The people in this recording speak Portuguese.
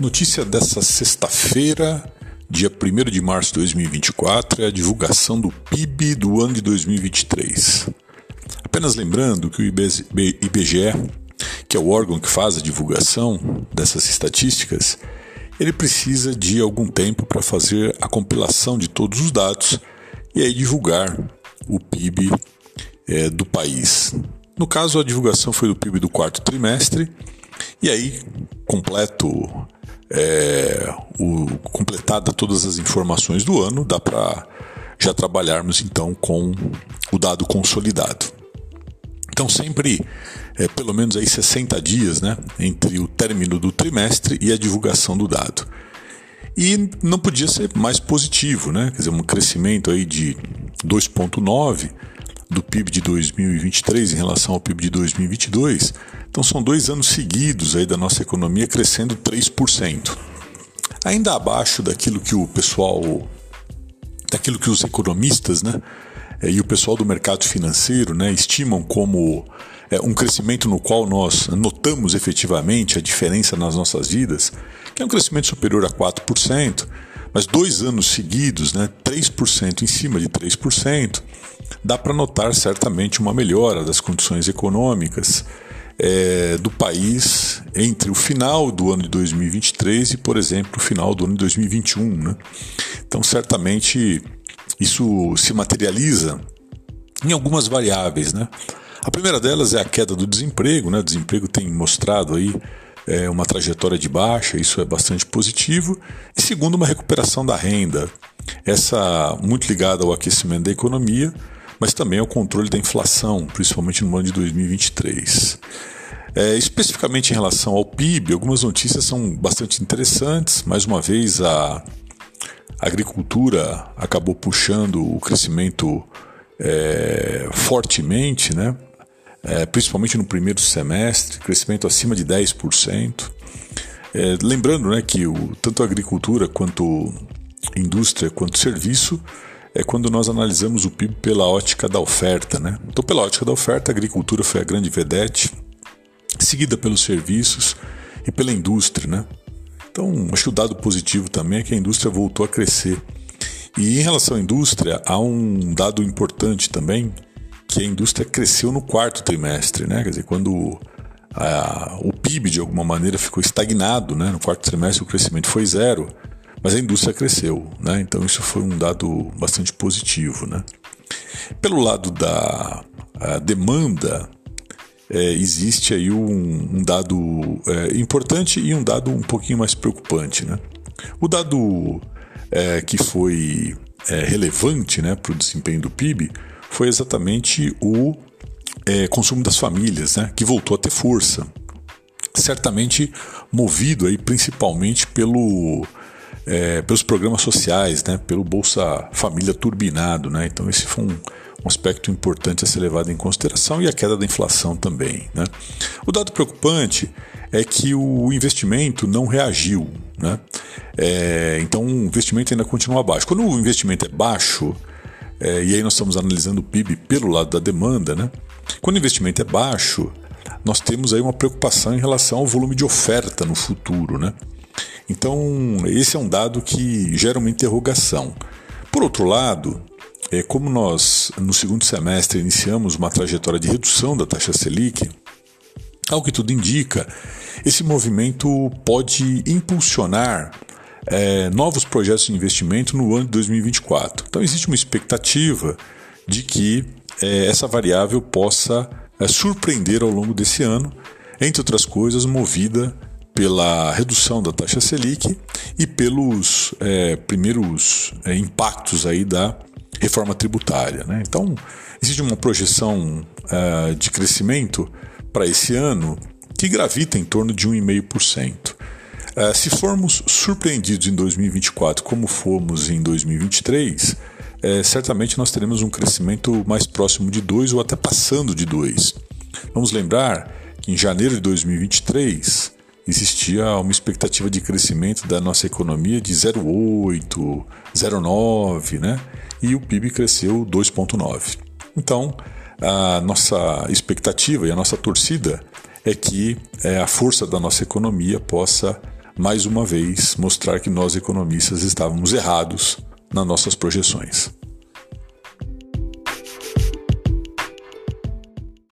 Notícia dessa sexta-feira, dia 1 de março de 2024, é a divulgação do PIB do ano de 2023. Apenas lembrando que o IBGE, que é o órgão que faz a divulgação dessas estatísticas, ele precisa de algum tempo para fazer a compilação de todos os dados e aí divulgar o PIB é, do país. No caso, a divulgação foi do PIB do quarto trimestre, e aí, completo é, o, completada todas as informações do ano, dá para já trabalharmos então com o dado consolidado. Então sempre é, pelo menos aí 60 dias, né, entre o término do trimestre e a divulgação do dado. E não podia ser mais positivo, né? Quer dizer, um crescimento aí de 2,9 do PIB de 2023 em relação ao PIB de 2022. Então são dois anos seguidos aí da nossa economia crescendo 3%. Ainda abaixo daquilo que o pessoal, daquilo que os economistas, né, eh, e o pessoal do mercado financeiro, né, estimam como é, um crescimento no qual nós notamos efetivamente a diferença nas nossas vidas, que é um crescimento superior a 4%, mas dois anos seguidos, né, 3% em cima de 3%, dá para notar certamente uma melhora das condições econômicas é, do país entre o final do ano de 2023 e, por exemplo, o final do ano de 2021. Né? Então, certamente, isso se materializa em algumas variáveis. Né? A primeira delas é a queda do desemprego. Né? O desemprego tem mostrado aí é, uma trajetória de baixa, isso é bastante positivo. E segundo, uma recuperação da renda, essa muito ligada ao aquecimento da economia, mas também ao controle da inflação, principalmente no ano de 2023. É, especificamente em relação ao PIB, algumas notícias são bastante interessantes. Mais uma vez, a agricultura acabou puxando o crescimento é, fortemente, né? É, principalmente no primeiro semestre, crescimento acima de 10%. É, lembrando né, que o, tanto a agricultura quanto indústria quanto serviço é quando nós analisamos o PIB pela ótica da oferta. Né? Então, pela ótica da oferta, a agricultura foi a grande vedete, seguida pelos serviços e pela indústria. Né? Então, acho que o dado positivo também é que a indústria voltou a crescer. E em relação à indústria, há um dado importante também, que a indústria cresceu no quarto trimestre, né? Quer dizer, quando a, o PIB de alguma maneira ficou estagnado, né? No quarto trimestre o crescimento foi zero, mas a indústria cresceu, né? Então isso foi um dado bastante positivo, né? Pelo lado da demanda, é, existe aí um, um dado é, importante e um dado um pouquinho mais preocupante, né? O dado é, que foi é, relevante, né, para o desempenho do PIB foi exatamente o é, consumo das famílias, né, que voltou a ter força, certamente movido aí principalmente pelo é, pelos programas sociais, né, pelo Bolsa Família turbinado. Né? Então, esse foi um, um, aspecto importante a ser levado em consideração e a queda da inflação também. Né? O dado preocupante é que o investimento não reagiu. Né? É, então, o investimento ainda continua baixo. Quando o investimento é baixo, é, e aí nós estamos analisando o PIB pelo lado da demanda, né? quando o investimento é baixo, nós temos aí uma preocupação em relação ao volume de oferta no futuro. Né? Então, esse é um dado que gera uma interrogação. Por outro lado, é, como nós no segundo semestre iniciamos uma trajetória de redução da taxa Selic, ao que tudo indica, esse movimento pode impulsionar é, novos projetos de investimento no ano de 2024. Então, existe uma expectativa de que é, essa variável possa é, surpreender ao longo desse ano, entre outras coisas, movida pela redução da taxa Selic e pelos é, primeiros é, impactos aí da reforma tributária. Né? Então, existe uma projeção é, de crescimento para esse ano que gravita em torno de 1,5%. É, se formos surpreendidos em 2024 como fomos em 2023, é, certamente nós teremos um crescimento mais próximo de 2 ou até passando de 2. Vamos lembrar que em janeiro de 2023 existia uma expectativa de crescimento da nossa economia de 0,8, 0,9, né? E o PIB cresceu 2,9. Então, a nossa expectativa e a nossa torcida é que é, a força da nossa economia possa mais uma vez, mostrar que nós economistas estávamos errados nas nossas projeções.